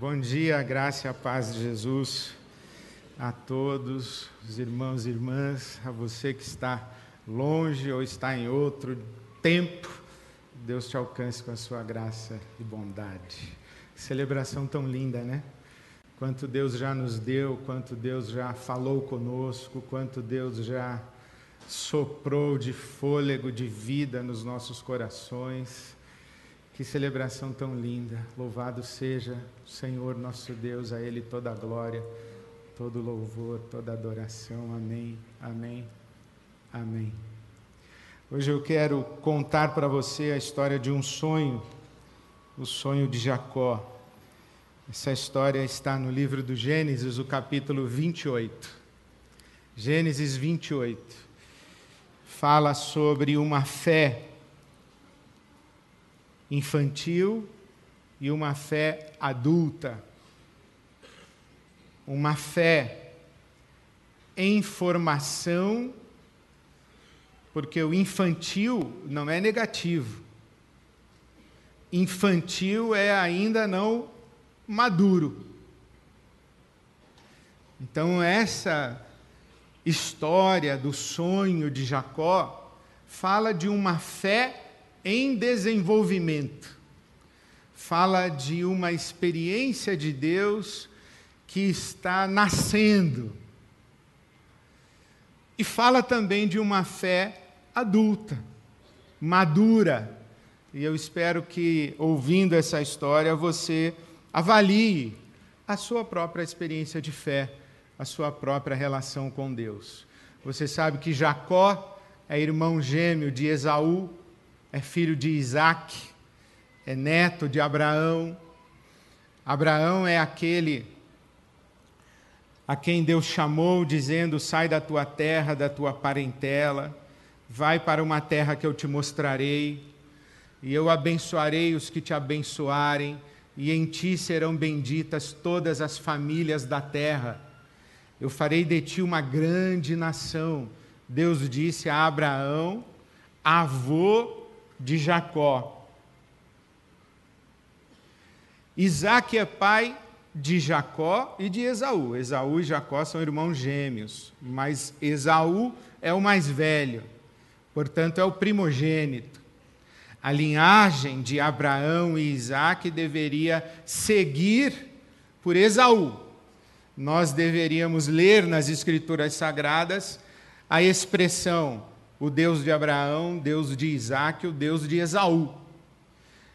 Bom dia, graça e a paz de Jesus a todos, os irmãos e irmãs, a você que está longe ou está em outro tempo, Deus te alcance com a sua graça e bondade. Celebração tão linda, né? Quanto Deus já nos deu, quanto Deus já falou conosco, quanto Deus já soprou de fôlego, de vida nos nossos corações. Que celebração tão linda! Louvado seja o Senhor nosso Deus, a Ele toda a glória, todo louvor, toda adoração. Amém, amém, amém. Hoje eu quero contar para você a história de um sonho, o sonho de Jacó. Essa história está no livro do Gênesis, o capítulo 28. Gênesis 28. Fala sobre uma fé infantil e uma fé adulta. Uma fé em formação, porque o infantil não é negativo. Infantil é ainda não maduro. Então, essa história do sonho de Jacó fala de uma fé em desenvolvimento. Fala de uma experiência de Deus que está nascendo. E fala também de uma fé adulta, madura. E eu espero que, ouvindo essa história, você avalie a sua própria experiência de fé, a sua própria relação com Deus. Você sabe que Jacó é irmão gêmeo de Esaú, é filho de Isaac, é neto de Abraão. Abraão é aquele a quem Deus chamou, dizendo: Sai da tua terra, da tua parentela, vai para uma terra que eu te mostrarei, e eu abençoarei os que te abençoarem, e em ti serão benditas todas as famílias da terra. Eu farei de ti uma grande nação. Deus disse a Abraão, avô de Jacó. Isaac é pai de Jacó e de Esaú. Esaú e Jacó são irmãos gêmeos, mas Esaú é o mais velho, portanto, é o primogênito. A linhagem de Abraão e Isaac deveria seguir por Esaú. Nós deveríamos ler nas Escrituras Sagradas a expressão o Deus de Abraão, Deus de Isaac, o Deus de Esaú.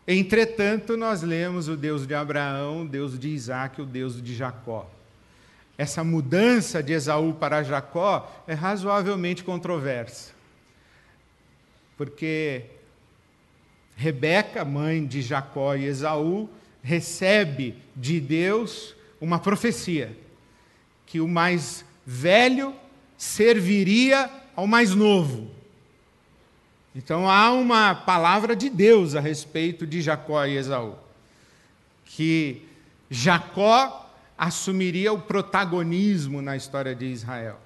Entretanto, nós lemos o Deus de Abraão, Deus de Isaac, o Deus de Jacó. Essa mudança de Esaú para Jacó é razoavelmente controversa. Porque Rebeca, mãe de Jacó e Esaú, recebe de Deus uma profecia que o mais velho serviria ao mais novo. Então há uma palavra de Deus a respeito de Jacó e Esaú, que Jacó assumiria o protagonismo na história de Israel.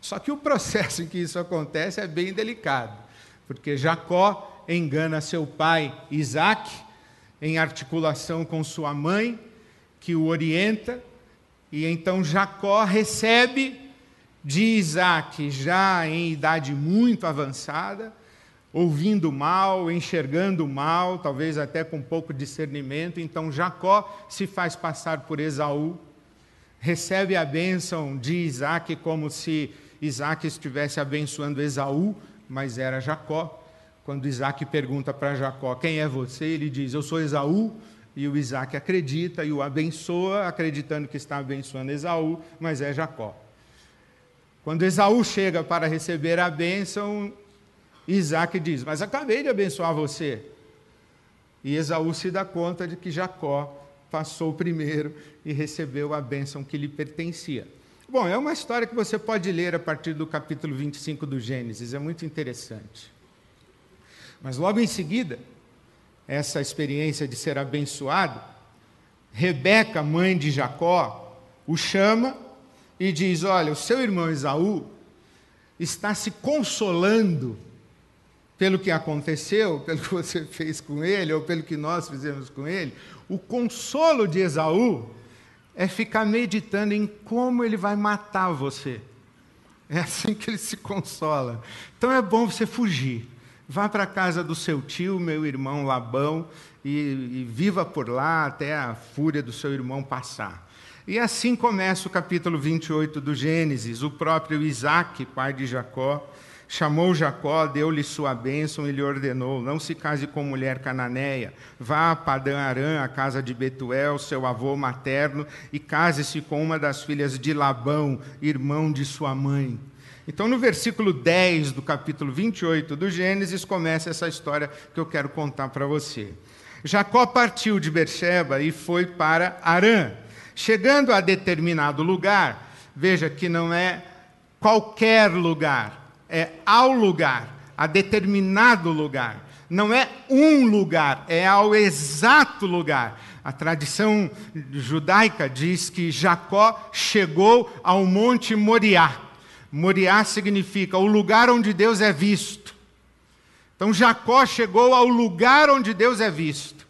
Só que o processo em que isso acontece é bem delicado, porque Jacó engana seu pai Isaac em articulação com sua mãe, que o orienta, e então Jacó recebe de Isaac, já em idade muito avançada, ouvindo mal, enxergando mal, talvez até com pouco discernimento. Então Jacó se faz passar por Esaú, recebe a bênção de Isaac como se Isaac estivesse abençoando Esaú, mas era Jacó. Quando Isaac pergunta para Jacó: Quem é você? Ele diz: Eu sou Esaú. E o Isaac acredita e o abençoa, acreditando que está abençoando Esaú, mas é Jacó. Quando Esaú chega para receber a bênção, Isaac diz: Mas acabei de abençoar você. E Esaú se dá conta de que Jacó passou primeiro e recebeu a bênção que lhe pertencia. Bom, é uma história que você pode ler a partir do capítulo 25 do Gênesis, é muito interessante. Mas logo em seguida, essa experiência de ser abençoado, Rebeca, mãe de Jacó, o chama e diz: Olha, o seu irmão Esaú está se consolando pelo que aconteceu, pelo que você fez com ele, ou pelo que nós fizemos com ele, o consolo de Esaú é ficar meditando em como ele vai matar você. É assim que ele se consola. Então é bom você fugir. Vá para a casa do seu tio, meu irmão Labão, e, e viva por lá até a fúria do seu irmão passar. E assim começa o capítulo 28 do Gênesis. O próprio Isaac, pai de Jacó, chamou Jacó, deu-lhe sua bênção e lhe ordenou: Não se case com mulher cananeia, vá a Padã Arã, a casa de Betuel, seu avô materno, e case-se com uma das filhas de Labão, irmão de sua mãe. Então, no versículo 10 do capítulo 28 do Gênesis, começa essa história que eu quero contar para você. Jacó partiu de Beersheba e foi para Arã. Chegando a determinado lugar, veja que não é qualquer lugar, é ao lugar, a determinado lugar. Não é um lugar, é ao exato lugar. A tradição judaica diz que Jacó chegou ao Monte Moriá. Moriá significa o lugar onde Deus é visto. Então Jacó chegou ao lugar onde Deus é visto.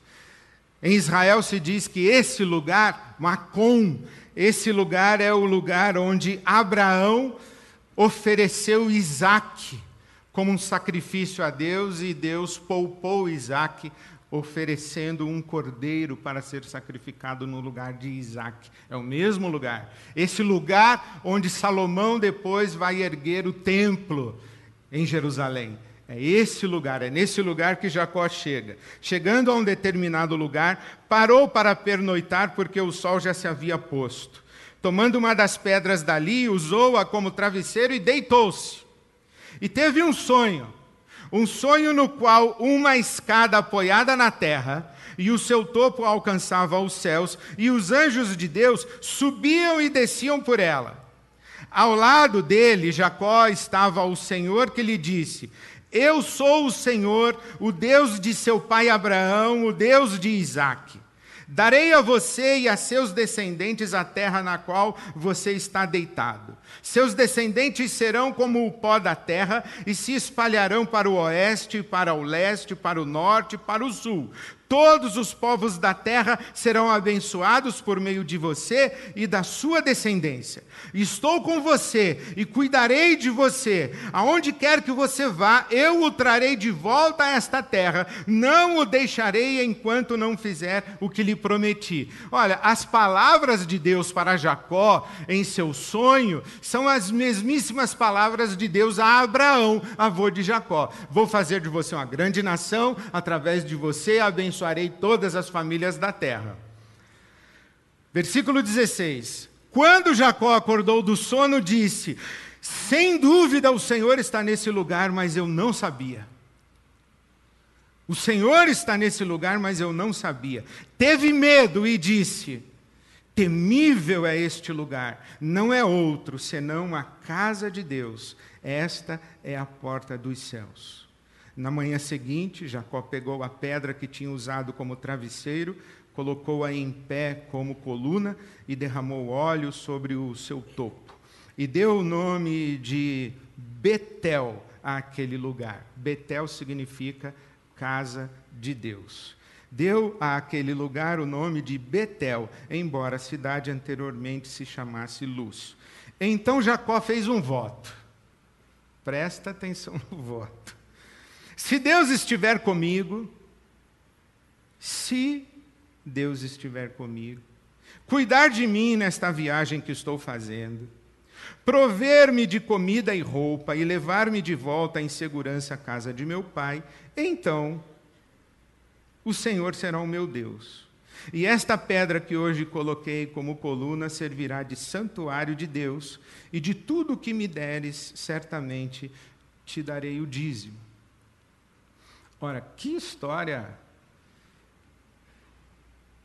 Em Israel se diz que esse lugar, Macom, esse lugar é o lugar onde Abraão ofereceu Isaac como um sacrifício a Deus e Deus poupou Isaac oferecendo um cordeiro para ser sacrificado no lugar de Isaac. É o mesmo lugar. Esse lugar onde Salomão depois vai erguer o templo em Jerusalém. É esse lugar, é nesse lugar que Jacó chega. Chegando a um determinado lugar, parou para pernoitar porque o sol já se havia posto. Tomando uma das pedras dali, usou-a como travesseiro e deitou-se. E teve um sonho, um sonho no qual uma escada apoiada na terra e o seu topo alcançava os céus, e os anjos de Deus subiam e desciam por ela. Ao lado dele, Jacó estava o Senhor que lhe disse: eu sou o Senhor, o Deus de seu pai Abraão, o Deus de Isaque. Darei a você e a seus descendentes a terra na qual você está deitado. Seus descendentes serão como o pó da terra e se espalharão para o oeste, para o leste, para o norte, para o sul. Todos os povos da terra serão abençoados por meio de você e da sua descendência. Estou com você e cuidarei de você. Aonde quer que você vá, eu o trarei de volta a esta terra. Não o deixarei enquanto não fizer o que lhe prometi. Olha, as palavras de Deus para Jacó em seu sonho são as mesmíssimas palavras de Deus a Abraão, avô de Jacó. Vou fazer de você uma grande nação, através de você abençoar abençoarei todas as famílias da terra. Versículo 16: Quando Jacó acordou do sono, disse: Sem dúvida o Senhor está nesse lugar, mas eu não sabia. O Senhor está nesse lugar, mas eu não sabia. Teve medo e disse: Temível é este lugar, não é outro senão a casa de Deus. Esta é a porta dos céus. Na manhã seguinte, Jacó pegou a pedra que tinha usado como travesseiro, colocou-a em pé como coluna e derramou óleo sobre o seu topo. E deu o nome de Betel àquele lugar. Betel significa casa de Deus. Deu àquele lugar o nome de Betel, embora a cidade anteriormente se chamasse Luz. Então Jacó fez um voto. Presta atenção no voto. Se Deus estiver comigo, se Deus estiver comigo, cuidar de mim nesta viagem que estou fazendo, prover-me de comida e roupa e levar-me de volta em segurança à casa de meu pai, então o Senhor será o meu Deus. E esta pedra que hoje coloquei como coluna servirá de santuário de Deus, e de tudo o que me deres, certamente te darei o dízimo. Ora, que história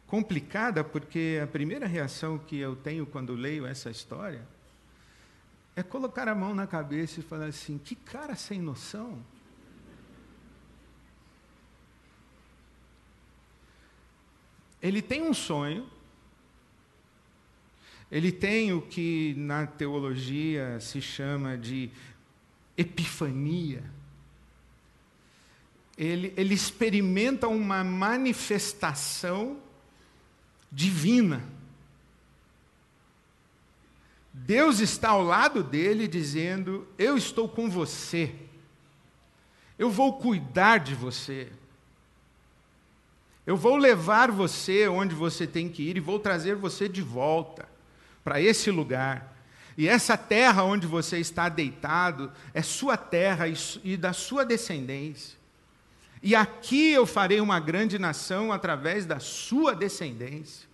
complicada, porque a primeira reação que eu tenho quando leio essa história é colocar a mão na cabeça e falar assim: que cara sem noção. Ele tem um sonho, ele tem o que na teologia se chama de epifania ele, ele experimenta uma manifestação divina. Deus está ao lado dele dizendo: Eu estou com você, eu vou cuidar de você, eu vou levar você onde você tem que ir e vou trazer você de volta para esse lugar. E essa terra onde você está deitado é sua terra e da sua descendência. E aqui eu farei uma grande nação através da sua descendência.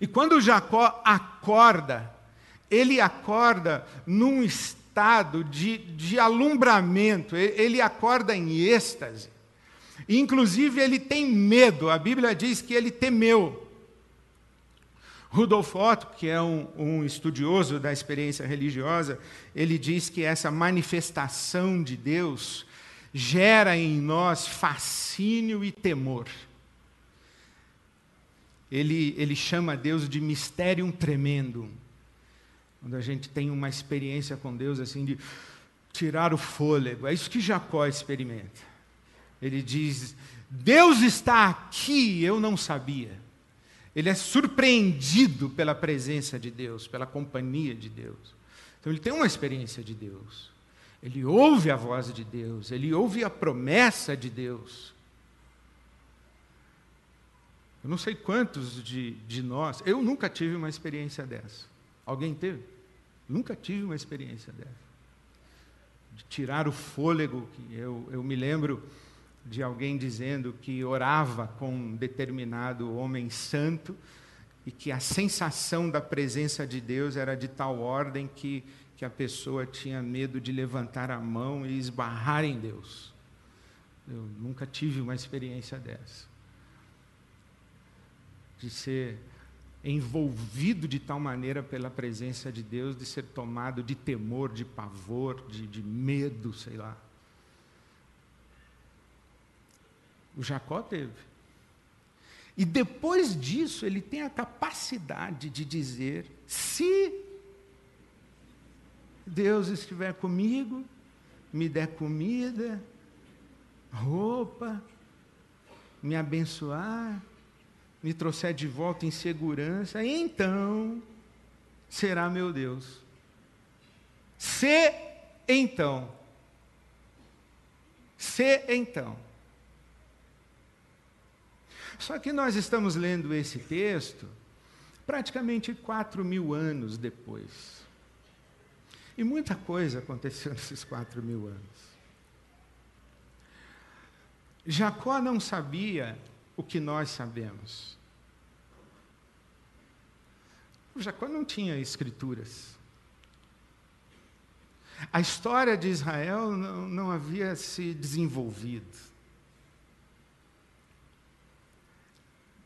E quando Jacó acorda, ele acorda num estado de, de alumbramento, ele acorda em êxtase. Inclusive, ele tem medo, a Bíblia diz que ele temeu. Rudolf Otto, que é um, um, estudioso da experiência religiosa, ele diz que essa manifestação de Deus gera em nós fascínio e temor. Ele, ele chama Deus de mistério tremendo. Quando a gente tem uma experiência com Deus assim de tirar o fôlego, é isso que Jacó experimenta. Ele diz: Deus está aqui, eu não sabia. Ele é surpreendido pela presença de Deus, pela companhia de Deus. Então ele tem uma experiência de Deus. Ele ouve a voz de Deus, ele ouve a promessa de Deus. Eu não sei quantos de, de nós, eu nunca tive uma experiência dessa. Alguém teve? Nunca tive uma experiência dessa. De tirar o fôlego. Eu, eu me lembro de alguém dizendo que orava com um determinado homem santo e que a sensação da presença de Deus era de tal ordem que, que a pessoa tinha medo de levantar a mão e esbarrar em Deus. Eu nunca tive uma experiência dessa de ser envolvido de tal maneira pela presença de Deus, de ser tomado de temor, de pavor, de, de medo, sei lá. O Jacó teve. E depois disso, ele tem a capacidade de dizer: se Deus estiver comigo, me der comida, roupa, me abençoar, me trouxer de volta em segurança, então será meu Deus. Se então. Se então. Só que nós estamos lendo esse texto praticamente quatro mil anos depois. E muita coisa aconteceu nesses quatro mil anos. Jacó não sabia o que nós sabemos. Jacó não tinha escrituras. A história de Israel não, não havia se desenvolvido.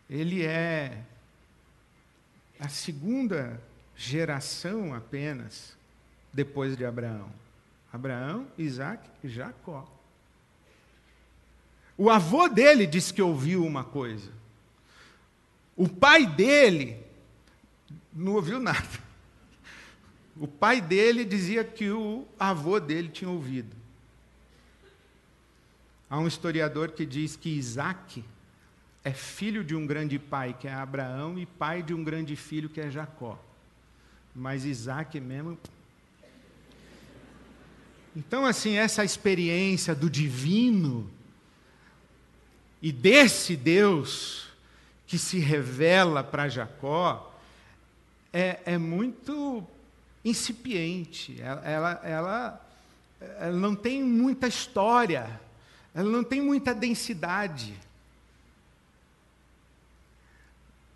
Ele é a segunda geração apenas depois de Abraão. Abraão, Isaac e Jacó. O avô dele disse que ouviu uma coisa. O pai dele não ouviu nada. O pai dele dizia que o avô dele tinha ouvido. Há um historiador que diz que Isaac é filho de um grande pai, que é Abraão, e pai de um grande filho, que é Jacó. Mas Isaac mesmo. Então, assim, essa experiência do divino e desse Deus que se revela para Jacó é, é, muito incipiente. Ela, ela, ela, ela não tem muita história, ela não tem muita densidade.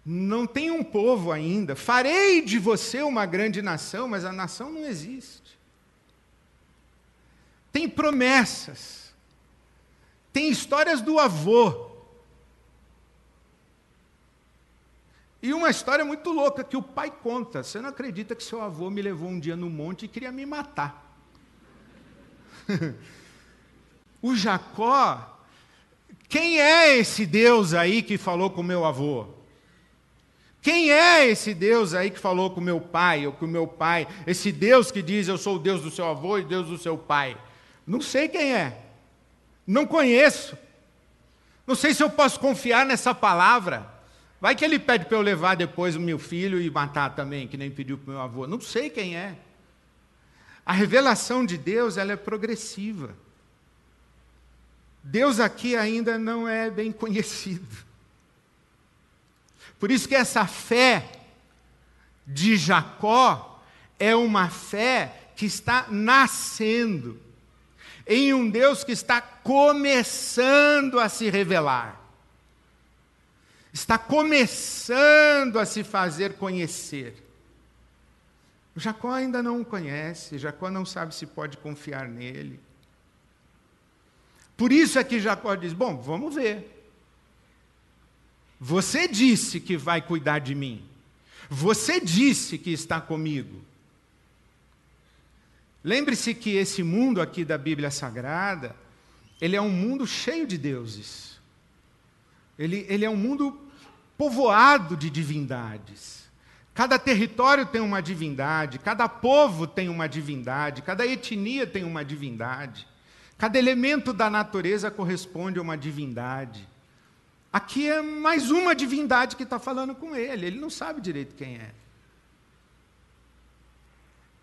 Não tem um povo ainda. Farei de você uma grande nação, mas a nação não existe. Tem promessas tem histórias do avô. E uma história muito louca que o pai conta. Você não acredita que seu avô me levou um dia no monte e queria me matar. o Jacó, quem é esse Deus aí que falou com meu avô? Quem é esse Deus aí que falou com meu pai ou com meu pai? Esse Deus que diz eu sou o Deus do seu avô e Deus do seu pai? Não sei quem é. Não conheço. Não sei se eu posso confiar nessa palavra. Vai que ele pede para eu levar depois o meu filho e matar também, que nem pediu para o meu avô. Não sei quem é. A revelação de Deus ela é progressiva. Deus aqui ainda não é bem conhecido. Por isso que essa fé de Jacó é uma fé que está nascendo em um Deus que está começando a se revelar. Está começando a se fazer conhecer. Jacó ainda não o conhece, Jacó não sabe se pode confiar nele. Por isso é que Jacó diz: Bom, vamos ver. Você disse que vai cuidar de mim. Você disse que está comigo. Lembre-se que esse mundo aqui da Bíblia Sagrada, ele é um mundo cheio de deuses. Ele, ele é um mundo povoado de divindades. Cada território tem uma divindade, cada povo tem uma divindade, cada etnia tem uma divindade. Cada elemento da natureza corresponde a uma divindade. Aqui é mais uma divindade que está falando com ele, ele não sabe direito quem é.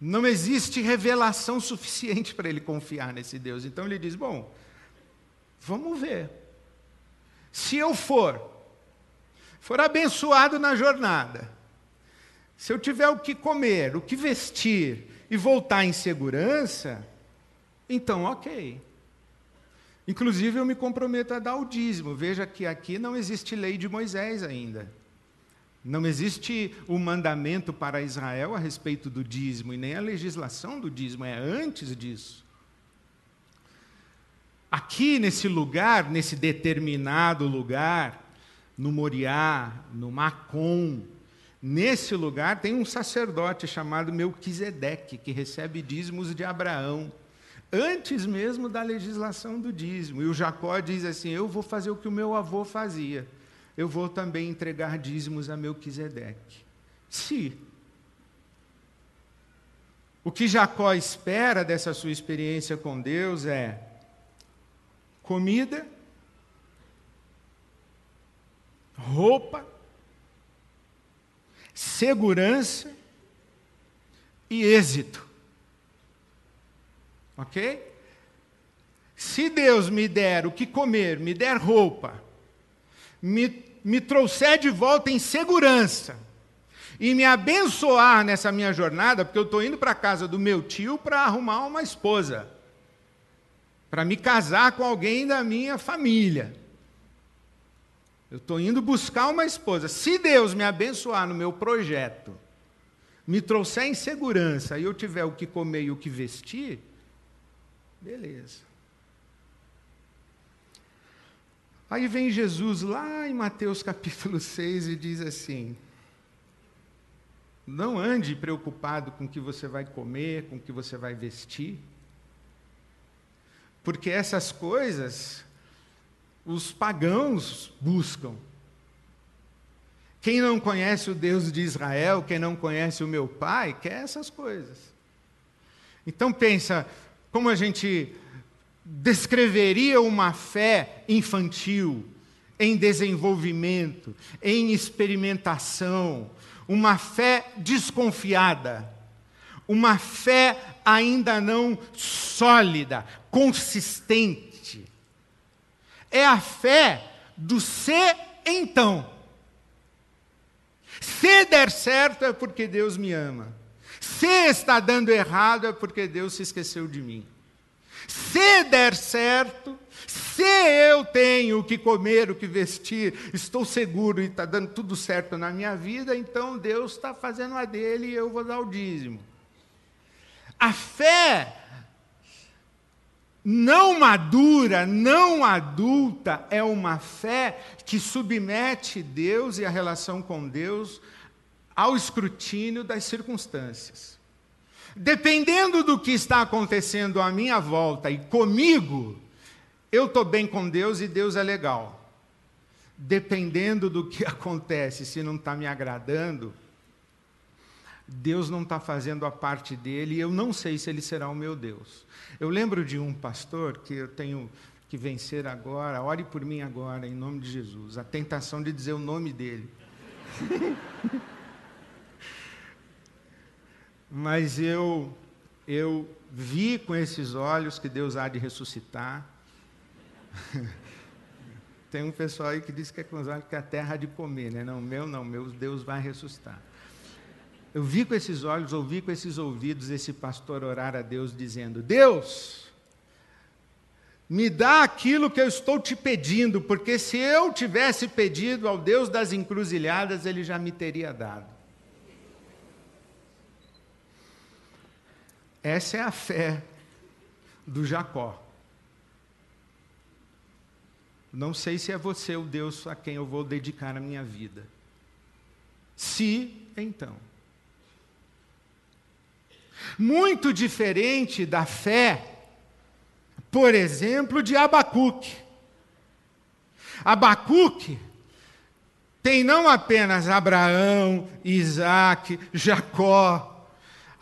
Não existe revelação suficiente para ele confiar nesse Deus. Então ele diz: Bom, vamos ver. Se eu for, for abençoado na jornada, se eu tiver o que comer, o que vestir e voltar em segurança, então, ok. Inclusive, eu me comprometo a dar o dízimo. Veja que aqui não existe lei de Moisés ainda. Não existe o mandamento para Israel a respeito do dízimo, e nem a legislação do dízimo, é antes disso. Aqui, nesse lugar, nesse determinado lugar, no Moriá, no Macom, nesse lugar tem um sacerdote chamado Melquisedeque, que recebe dízimos de Abraão antes mesmo da legislação do dízimo. E o Jacó diz assim: Eu vou fazer o que o meu avô fazia. Eu vou também entregar dízimos a Melquisedeque. Se o que Jacó espera dessa sua experiência com Deus é comida, roupa, segurança e êxito. Ok? Se Deus me der o que comer, me der roupa, me, me trouxer de volta em segurança e me abençoar nessa minha jornada, porque eu estou indo para a casa do meu tio para arrumar uma esposa, para me casar com alguém da minha família. Eu estou indo buscar uma esposa. Se Deus me abençoar no meu projeto, me trouxer em segurança e eu tiver o que comer e o que vestir, Beleza. Aí vem Jesus lá em Mateus capítulo 6 e diz assim: Não ande preocupado com o que você vai comer, com o que você vai vestir, porque essas coisas os pagãos buscam. Quem não conhece o Deus de Israel, quem não conhece o meu Pai, quer essas coisas. Então pensa, como a gente descreveria uma fé infantil, em desenvolvimento, em experimentação, uma fé desconfiada, uma fé ainda não sólida, consistente. É a fé do ser então. Se der certo é porque Deus me ama. Se está dando errado, é porque Deus se esqueceu de mim. Se der certo, se eu tenho o que comer, o que vestir, estou seguro e está dando tudo certo na minha vida, então Deus está fazendo a dele e eu vou dar o dízimo. A fé não madura, não adulta, é uma fé que submete Deus e a relação com Deus ao escrutínio das circunstâncias. Dependendo do que está acontecendo à minha volta e comigo, eu estou bem com Deus e Deus é legal. Dependendo do que acontece, se não está me agradando, Deus não está fazendo a parte dele e eu não sei se ele será o meu Deus. Eu lembro de um pastor que eu tenho que vencer agora, ore por mim agora, em nome de Jesus, a tentação de dizer o nome dele Mas eu, eu vi com esses olhos que Deus há de ressuscitar. Tem um pessoal aí que diz que é com os olhos que a terra há de comer, né? Não, meu não, meu Deus vai ressuscitar. Eu vi com esses olhos, ouvi com esses ouvidos esse pastor orar a Deus dizendo: Deus, me dá aquilo que eu estou te pedindo, porque se eu tivesse pedido ao Deus das encruzilhadas, ele já me teria dado. Essa é a fé do Jacó. Não sei se é você o Deus a quem eu vou dedicar a minha vida. Se, então. Muito diferente da fé, por exemplo, de Abacuque. Abacuque tem não apenas Abraão, Isaac, Jacó.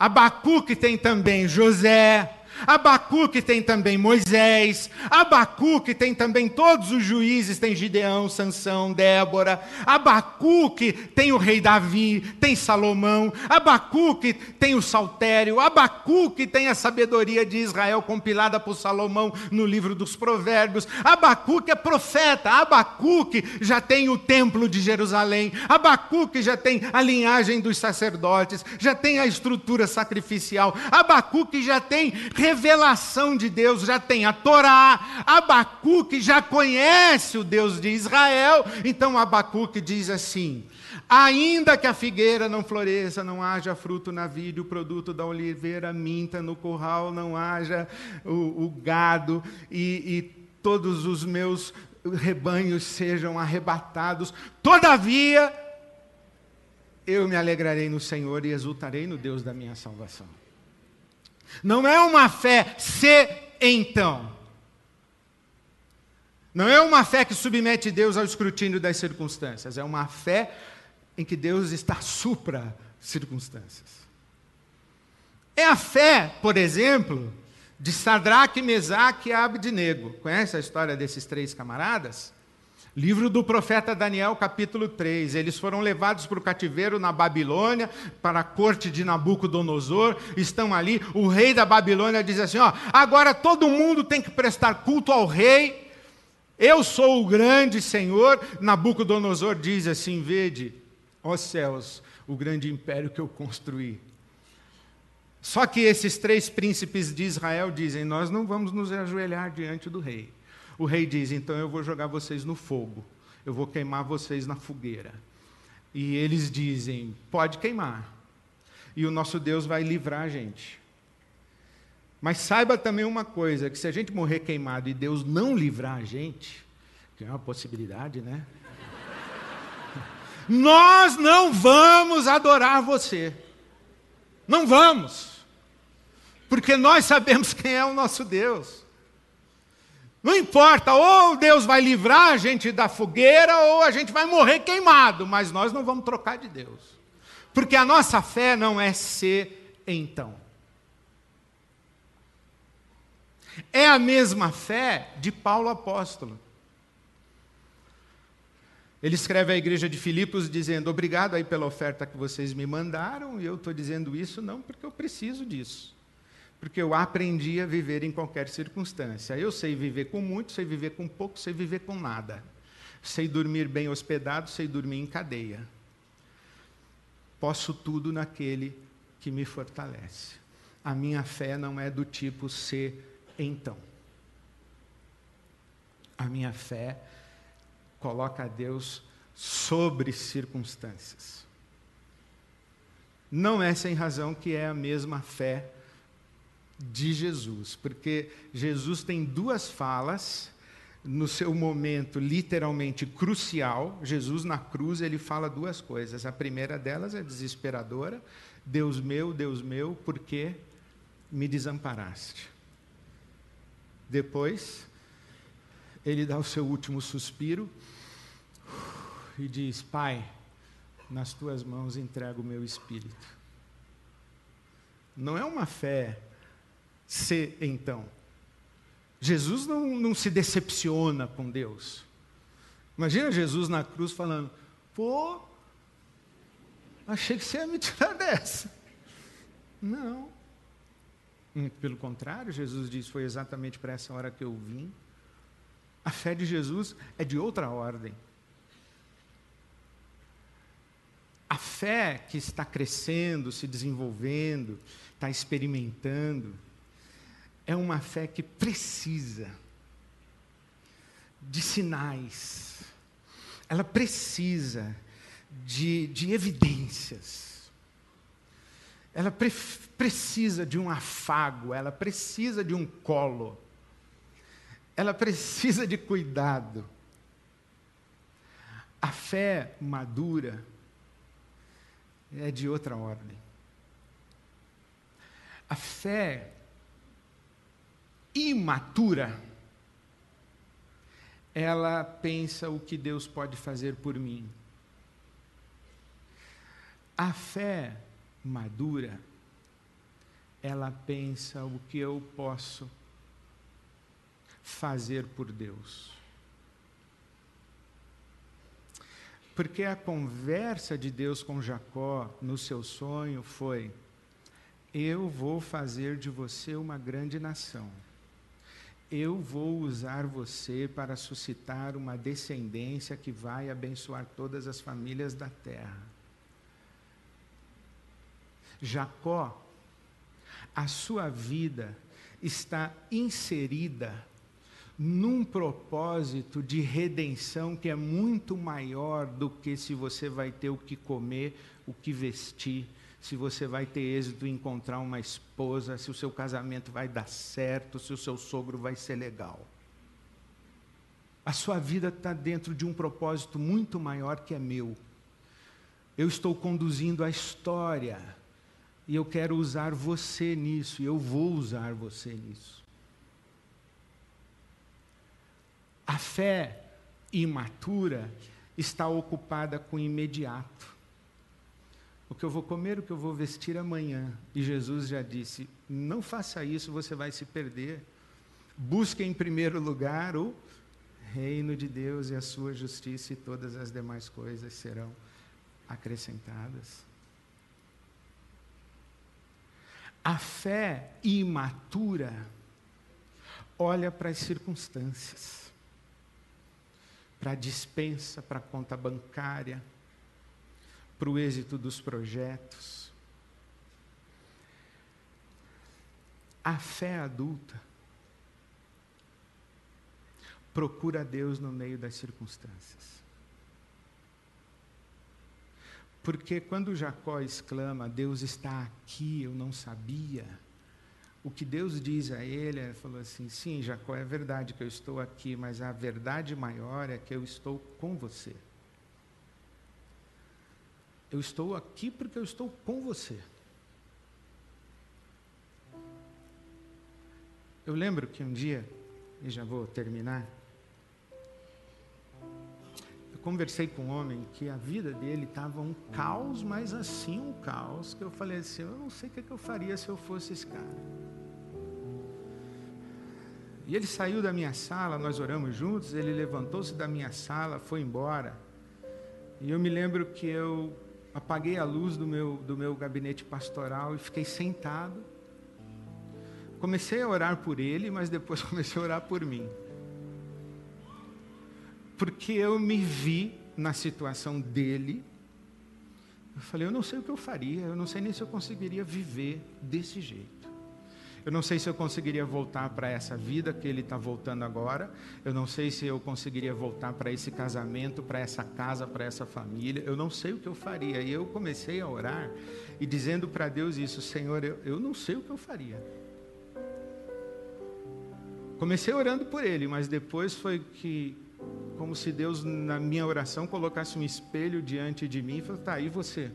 Abacuque tem também José, Abacuque tem também Moisés, Abacuque tem também todos os juízes, tem Gideão, Sansão, Débora, Abacuque tem o rei Davi, tem Salomão, Abacuque tem o Saltério, Abacuque tem a sabedoria de Israel compilada por Salomão no livro dos Provérbios, Abacuque é profeta, Abacuque já tem o templo de Jerusalém, Abacuque já tem a linhagem dos sacerdotes, já tem a estrutura sacrificial, Abacuque já tem revelação de Deus, já tem a Torá, Abacuque já conhece o Deus de Israel, então Abacuque diz assim: Ainda que a figueira não floresça, não haja fruto na vide, o produto da oliveira minta no curral, não haja o, o gado e, e todos os meus rebanhos sejam arrebatados, todavia eu me alegrarei no Senhor e exultarei no Deus da minha salvação. Não é uma fé se então. Não é uma fé que submete Deus ao escrutínio das circunstâncias. É uma fé em que Deus está supra circunstâncias. É a fé, por exemplo, de Sadraque, Mesaque e Abednego. Conhece a história desses três camaradas? Livro do profeta Daniel, capítulo 3. Eles foram levados para o cativeiro na Babilônia, para a corte de Nabucodonosor, estão ali. O rei da Babilônia diz assim: Ó, agora todo mundo tem que prestar culto ao rei. Eu sou o grande Senhor. Nabucodonosor diz assim: Vede, ó céus, o grande império que eu construí. Só que esses três príncipes de Israel dizem: Nós não vamos nos ajoelhar diante do rei. O rei diz: Então eu vou jogar vocês no fogo, eu vou queimar vocês na fogueira. E eles dizem: Pode queimar, e o nosso Deus vai livrar a gente. Mas saiba também uma coisa: que se a gente morrer queimado e Deus não livrar a gente, que é uma possibilidade, né? Nós não vamos adorar você. Não vamos. Porque nós sabemos quem é o nosso Deus. Não importa, ou Deus vai livrar a gente da fogueira, ou a gente vai morrer queimado, mas nós não vamos trocar de Deus. Porque a nossa fé não é ser então. É a mesma fé de Paulo apóstolo. Ele escreve à igreja de Filipos dizendo: Obrigado aí pela oferta que vocês me mandaram, e eu estou dizendo isso não porque eu preciso disso porque eu aprendi a viver em qualquer circunstância. Eu sei viver com muito, sei viver com pouco, sei viver com nada. Sei dormir bem hospedado, sei dormir em cadeia. Posso tudo naquele que me fortalece. A minha fé não é do tipo ser então. A minha fé coloca a Deus sobre circunstâncias. Não é sem razão que é a mesma fé de Jesus, porque Jesus tem duas falas no seu momento literalmente crucial. Jesus na cruz, ele fala duas coisas. A primeira delas é desesperadora: Deus meu, Deus meu, por que me desamparaste? Depois, ele dá o seu último suspiro e diz: Pai, nas tuas mãos entrego o meu espírito. Não é uma fé se então. Jesus não, não se decepciona com Deus. Imagina Jesus na cruz falando: pô, Achei que você ia me tirar dessa. Não. Hum, pelo contrário, Jesus disse: Foi exatamente para essa hora que eu vim. A fé de Jesus é de outra ordem. A fé que está crescendo, se desenvolvendo, está experimentando, é uma fé que precisa de sinais, ela precisa de, de evidências, ela pre precisa de um afago, ela precisa de um colo, ela precisa de cuidado. A fé madura é de outra ordem. A fé imatura, ela pensa o que Deus pode fazer por mim. A fé madura, ela pensa o que eu posso fazer por Deus. Porque a conversa de Deus com Jacó no seu sonho foi: Eu vou fazer de você uma grande nação. Eu vou usar você para suscitar uma descendência que vai abençoar todas as famílias da terra. Jacó, a sua vida está inserida num propósito de redenção que é muito maior do que se você vai ter o que comer, o que vestir, se você vai ter êxito em encontrar uma esposa, se o seu casamento vai dar certo, se o seu sogro vai ser legal. A sua vida está dentro de um propósito muito maior que é meu. Eu estou conduzindo a história e eu quero usar você nisso, e eu vou usar você nisso. A fé imatura está ocupada com o imediato. O que eu vou comer, o que eu vou vestir amanhã. E Jesus já disse: não faça isso, você vai se perder. Busque em primeiro lugar o reino de Deus e a sua justiça, e todas as demais coisas serão acrescentadas. A fé imatura olha para as circunstâncias para a dispensa, para a conta bancária, para o êxito dos projetos. A fé adulta procura Deus no meio das circunstâncias. Porque quando Jacó exclama, Deus está aqui, eu não sabia o que Deus diz a ele, ele falou assim: sim, Jacó, é verdade que eu estou aqui, mas a verdade maior é que eu estou com você. Eu estou aqui porque eu estou com você. Eu lembro que um dia, e já vou terminar, eu conversei com um homem que a vida dele estava um caos, mas assim um caos, que eu falei assim: eu não sei o que eu faria se eu fosse esse cara. E ele saiu da minha sala, nós oramos juntos, ele levantou-se da minha sala, foi embora. E eu me lembro que eu apaguei a luz do meu, do meu gabinete pastoral e fiquei sentado. Comecei a orar por ele, mas depois comecei a orar por mim. Porque eu me vi na situação dele. Eu falei, eu não sei o que eu faria, eu não sei nem se eu conseguiria viver desse jeito. Eu não sei se eu conseguiria voltar para essa vida que ele está voltando agora. Eu não sei se eu conseguiria voltar para esse casamento, para essa casa, para essa família. Eu não sei o que eu faria. E eu comecei a orar e dizendo para Deus isso: Senhor, eu, eu não sei o que eu faria. Comecei orando por ele, mas depois foi que, como se Deus, na minha oração, colocasse um espelho diante de mim e falou: tá, e você?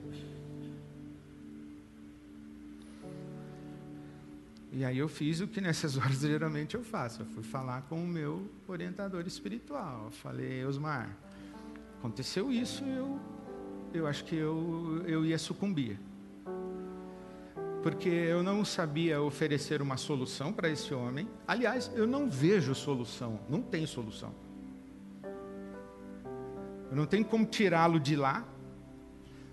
E aí eu fiz o que nessas horas geralmente eu faço. Eu fui falar com o meu orientador espiritual. Eu falei, Osmar, aconteceu isso, eu, eu acho que eu, eu ia sucumbir. Porque eu não sabia oferecer uma solução para esse homem. Aliás, eu não vejo solução, não tem solução. Eu não tenho como tirá-lo de lá,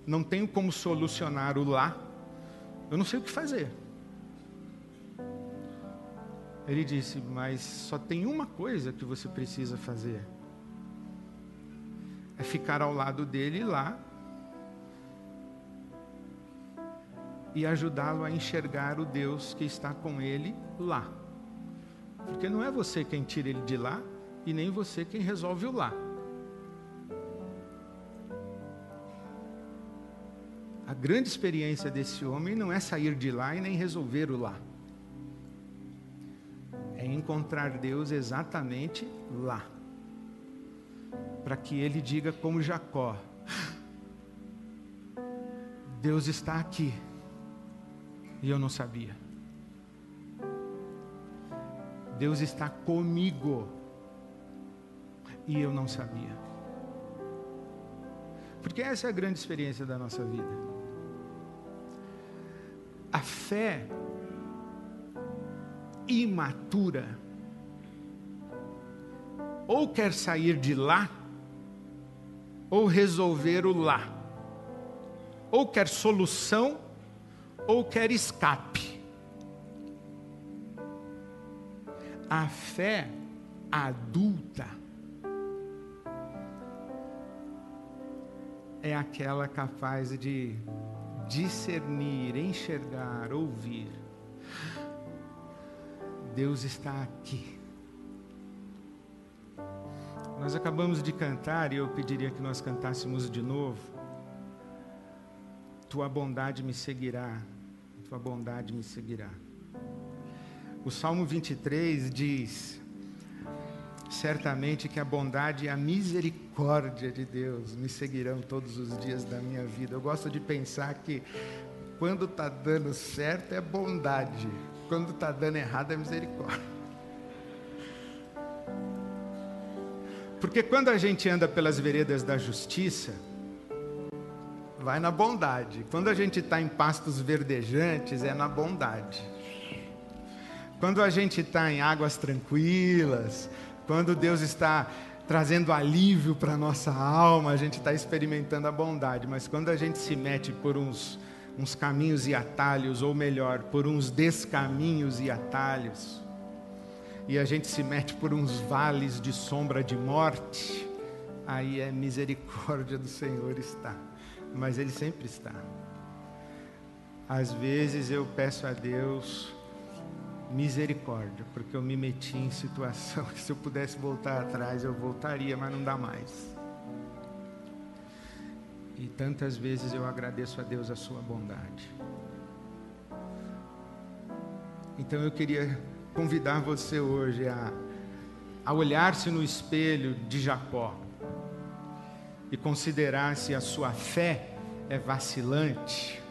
não tenho como solucionar o lá, eu não sei o que fazer. Ele disse: Mas só tem uma coisa que você precisa fazer: é ficar ao lado dele lá e ajudá-lo a enxergar o Deus que está com ele lá. Porque não é você quem tira ele de lá e nem você quem resolve o lá. A grande experiência desse homem não é sair de lá e nem resolver o lá. É encontrar Deus exatamente lá. Para que ele diga como Jacó: Deus está aqui. E eu não sabia. Deus está comigo. E eu não sabia. Porque essa é a grande experiência da nossa vida. A fé imatura ou quer sair de lá, ou resolver o lá, ou quer solução, ou quer escape. A fé adulta é aquela capaz de discernir, enxergar, ouvir. Deus está aqui. Nós acabamos de cantar e eu pediria que nós cantássemos de novo. Tua bondade me seguirá, tua bondade me seguirá. O Salmo 23 diz: certamente que a bondade e a misericórdia de Deus me seguirão todos os dias da minha vida. Eu gosto de pensar que quando está dando certo é bondade, quando está dando errado é misericórdia. Porque quando a gente anda pelas veredas da justiça, vai na bondade. Quando a gente está em pastos verdejantes, é na bondade. Quando a gente está em águas tranquilas, quando Deus está trazendo alívio para a nossa alma, a gente está experimentando a bondade. Mas quando a gente se mete por uns, uns caminhos e atalhos, ou melhor, por uns descaminhos e atalhos, e a gente se mete por uns vales de sombra de morte, aí é misericórdia do Senhor está. Mas Ele sempre está. Às vezes eu peço a Deus misericórdia, porque eu me meti em situação que se eu pudesse voltar atrás eu voltaria, mas não dá mais. E tantas vezes eu agradeço a Deus a sua bondade. Então eu queria convidar você hoje a, a olhar-se no espelho de Jacó e considerar se a sua fé é vacilante,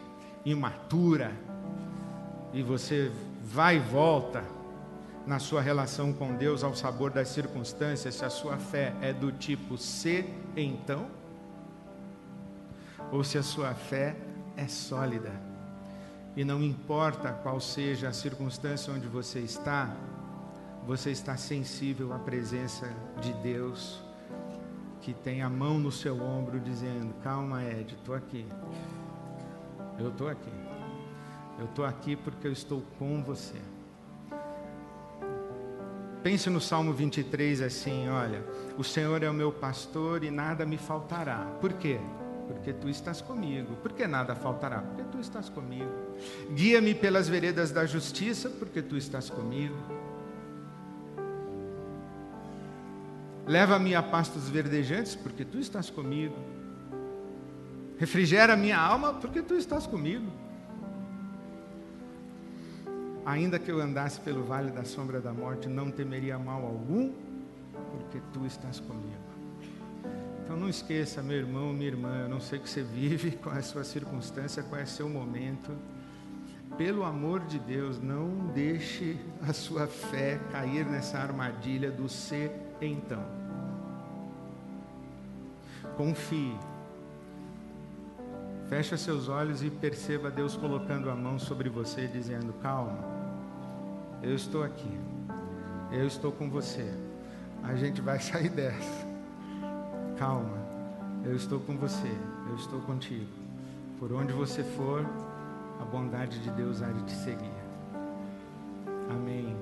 imatura, e você vai e volta na sua relação com Deus ao sabor das circunstâncias, se a sua fé é do tipo se então, ou se a sua fé é sólida. E não importa qual seja a circunstância onde você está, você está sensível à presença de Deus, que tem a mão no seu ombro dizendo: Calma, Ed, estou aqui. Eu estou aqui. Eu estou aqui porque eu estou com você. Pense no Salmo 23 assim: olha, o Senhor é o meu pastor e nada me faltará. Por quê? Porque tu estás comigo. Por que nada faltará? Porque tu estás comigo. Guia-me pelas veredas da justiça, porque tu estás comigo. Leva-me a pastos verdejantes, porque tu estás comigo. Refrigera minha alma, porque tu estás comigo. Ainda que eu andasse pelo vale da sombra da morte, não temeria mal algum, porque tu estás comigo. Então não esqueça, meu irmão, minha irmã, eu não sei o que você vive, qual é a sua circunstância, qual é o seu momento. Pelo amor de Deus, não deixe a sua fé cair nessa armadilha do ser então. Confie. Feche seus olhos e perceba Deus colocando a mão sobre você, dizendo: Calma, eu estou aqui. Eu estou com você. A gente vai sair dessa. Calma. Eu estou com você. Eu estou contigo. Por onde você for, a bondade de Deus há de te seguir. Amém.